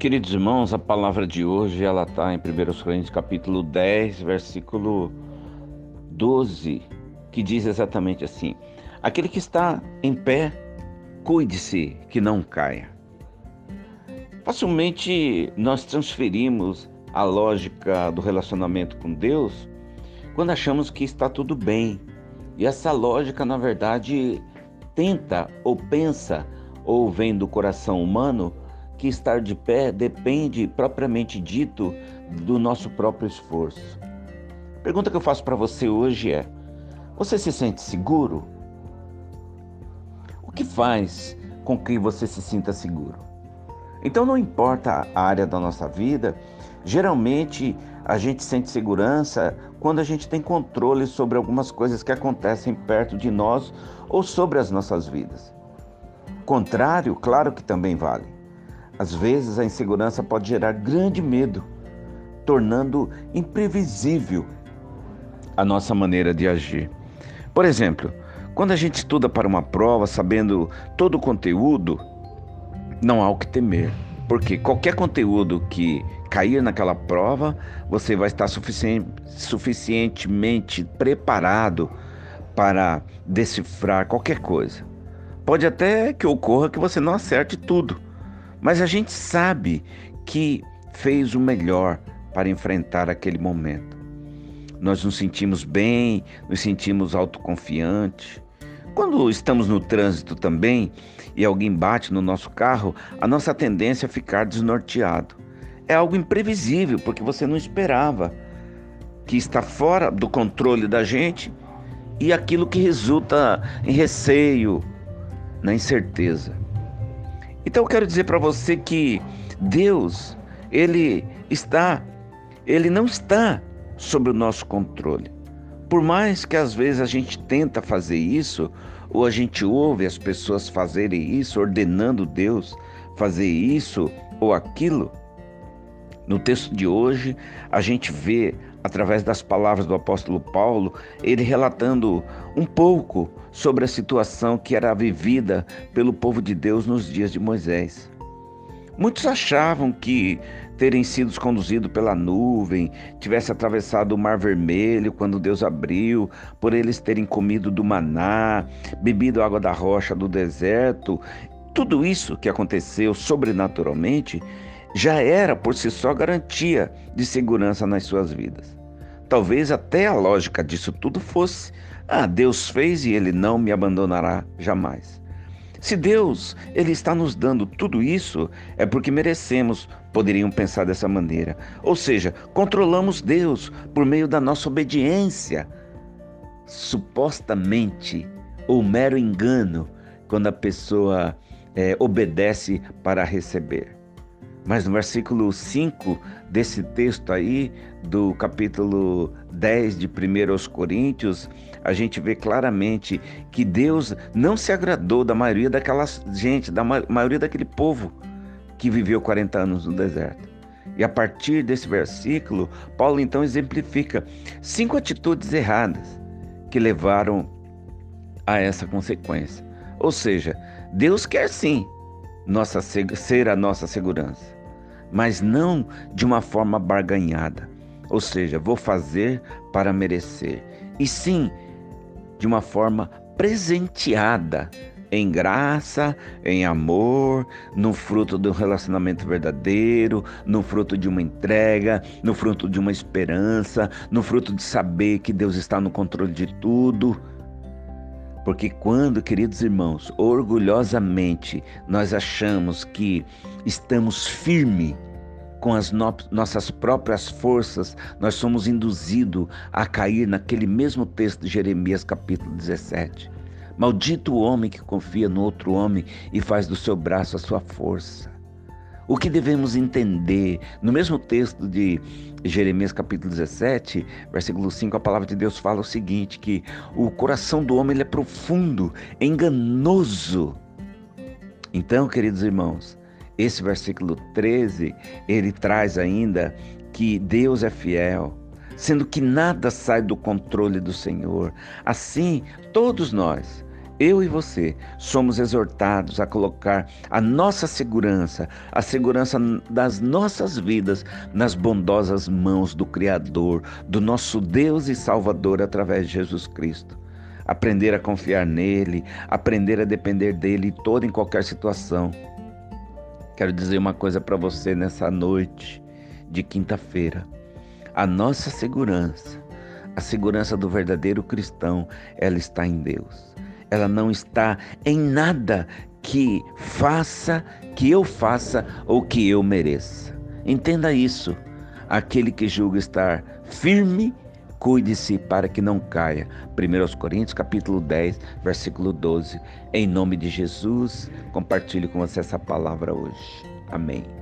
Queridos irmãos, a palavra de hoje ela está em 1 Coríntios capítulo 10, versículo 12, que diz exatamente assim: Aquele que está em pé, cuide-se que não caia. Facilmente nós transferimos a lógica do relacionamento com Deus quando achamos que está tudo bem. E essa lógica, na verdade, tenta ou pensa ou vem do coração humano que estar de pé depende, propriamente dito, do nosso próprio esforço. A pergunta que eu faço para você hoje é: você se sente seguro? O que faz com que você se sinta seguro? Então, não importa a área da nossa vida, geralmente a gente sente segurança quando a gente tem controle sobre algumas coisas que acontecem perto de nós ou sobre as nossas vidas. Contrário, claro que também vale. Às vezes a insegurança pode gerar grande medo, tornando imprevisível a nossa maneira de agir. Por exemplo, quando a gente estuda para uma prova sabendo todo o conteúdo, não há o que temer, porque qualquer conteúdo que cair naquela prova, você vai estar sufici suficientemente preparado para decifrar qualquer coisa. Pode até que ocorra que você não acerte tudo, mas a gente sabe que fez o melhor para enfrentar aquele momento. Nós nos sentimos bem, nos sentimos autoconfiantes. Quando estamos no trânsito também e alguém bate no nosso carro, a nossa tendência é ficar desnorteado. É algo imprevisível, porque você não esperava, que está fora do controle da gente e aquilo que resulta em receio, na incerteza. Então eu quero dizer para você que Deus, ele está, ele não está sob o nosso controle. Por mais que às vezes a gente tenta fazer isso, ou a gente ouve as pessoas fazerem isso, ordenando Deus fazer isso ou aquilo, no texto de hoje a gente vê através das palavras do apóstolo Paulo, ele relatando um pouco sobre a situação que era vivida pelo povo de Deus nos dias de Moisés. Muitos achavam que terem sido conduzidos pela nuvem, tivesse atravessado o Mar Vermelho quando Deus abriu, por eles terem comido do maná, bebido água da rocha do deserto, tudo isso que aconteceu sobrenaturalmente já era por si só garantia de segurança nas suas vidas. Talvez até a lógica disso tudo fosse: ah, Deus fez e ele não me abandonará jamais. Se Deus ele está nos dando tudo isso, é porque merecemos, poderiam pensar dessa maneira. Ou seja, controlamos Deus por meio da nossa obediência. Supostamente, ou mero engano, quando a pessoa é, obedece para receber. Mas no versículo 5 desse texto aí, do capítulo 10 de 1 aos Coríntios, a gente vê claramente que Deus não se agradou da maioria daquela gente, da maioria daquele povo que viveu 40 anos no deserto. E a partir desse versículo, Paulo então exemplifica cinco atitudes erradas que levaram a essa consequência. Ou seja, Deus quer sim nossa, ser a nossa segurança, mas não de uma forma barganhada. Ou seja, vou fazer para merecer, e sim de uma forma presenteada em graça, em amor, no fruto de um relacionamento verdadeiro, no fruto de uma entrega, no fruto de uma esperança, no fruto de saber que Deus está no controle de tudo. Porque quando, queridos irmãos, orgulhosamente nós achamos que estamos firmes com as no nossas próprias forças, nós somos induzidos a cair naquele mesmo texto de Jeremias, capítulo 17. Maldito o homem que confia no outro homem e faz do seu braço a sua força. O que devemos entender? No mesmo texto de Jeremias capítulo 17, versículo 5, a palavra de Deus fala o seguinte, que o coração do homem ele é profundo, enganoso. Então, queridos irmãos, esse versículo 13, ele traz ainda que Deus é fiel, sendo que nada sai do controle do Senhor. Assim, todos nós eu e você somos exortados a colocar a nossa segurança, a segurança das nossas vidas nas bondosas mãos do Criador, do nosso Deus e Salvador através de Jesus Cristo. Aprender a confiar nele, aprender a depender dele em toda e qualquer situação. Quero dizer uma coisa para você nessa noite de quinta-feira. A nossa segurança, a segurança do verdadeiro cristão, ela está em Deus ela não está em nada que faça, que eu faça ou que eu mereça. Entenda isso. Aquele que julga estar firme, cuide-se para que não caia. 1 Coríntios capítulo 10, versículo 12. Em nome de Jesus, compartilhe com você essa palavra hoje. Amém.